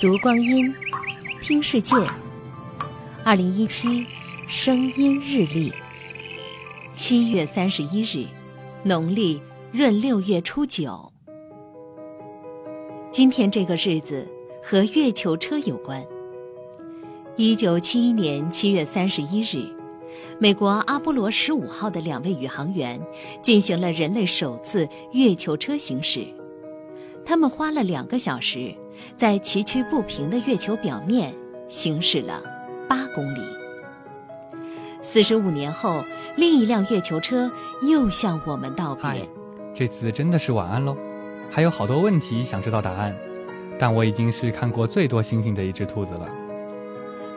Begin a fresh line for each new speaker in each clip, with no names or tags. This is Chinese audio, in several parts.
读光阴，听世界。二零一七声音日历，七月三十一日，农历闰六月初九。今天这个日子和月球车有关。一九七一年七月三十一日，美国阿波罗十五号的两位宇航员进行了人类首次月球车行驶。他们花了两个小时，在崎岖不平的月球表面行驶了八公里。四十五年后，另一辆月球车又向我们道
嗨
别。，
这次真的是晚安喽。还有好多问题想知道答案，但我已经是看过最多星星的一只兔子了。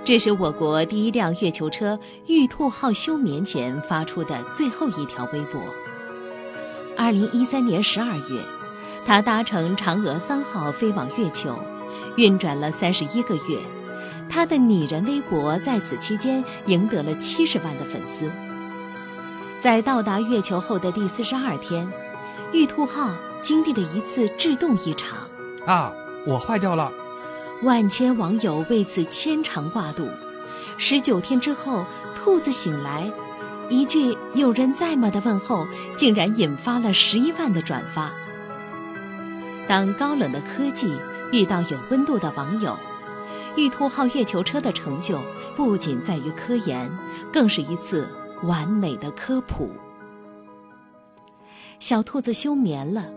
这是我国第一辆月球车“玉兔号”休眠前发出的最后一条微博。二零一三年十二月，它搭乘嫦娥三号飞往月球，运转了三十一个月。他的拟人微博在此期间赢得了七十万的粉丝。在到达月球后的第四十二天，玉兔号经历了一次制动异常。
啊，我坏掉了！
万千网友为此牵肠挂肚。十九天之后，兔子醒来，一句“有人在吗”的问候，竟然引发了十一万的转发。当高冷的科技遇到有温度的网友，玉兔号月球车的成就不仅在于科研，更是一次完美的科普。小兔子休眠了，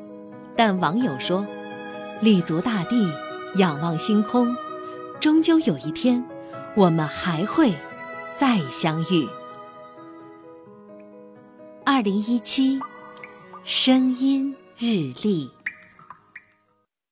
但网友说：“立足大地，仰望星空，终究有一天，我们还会再相遇。”二零一七，声音日历。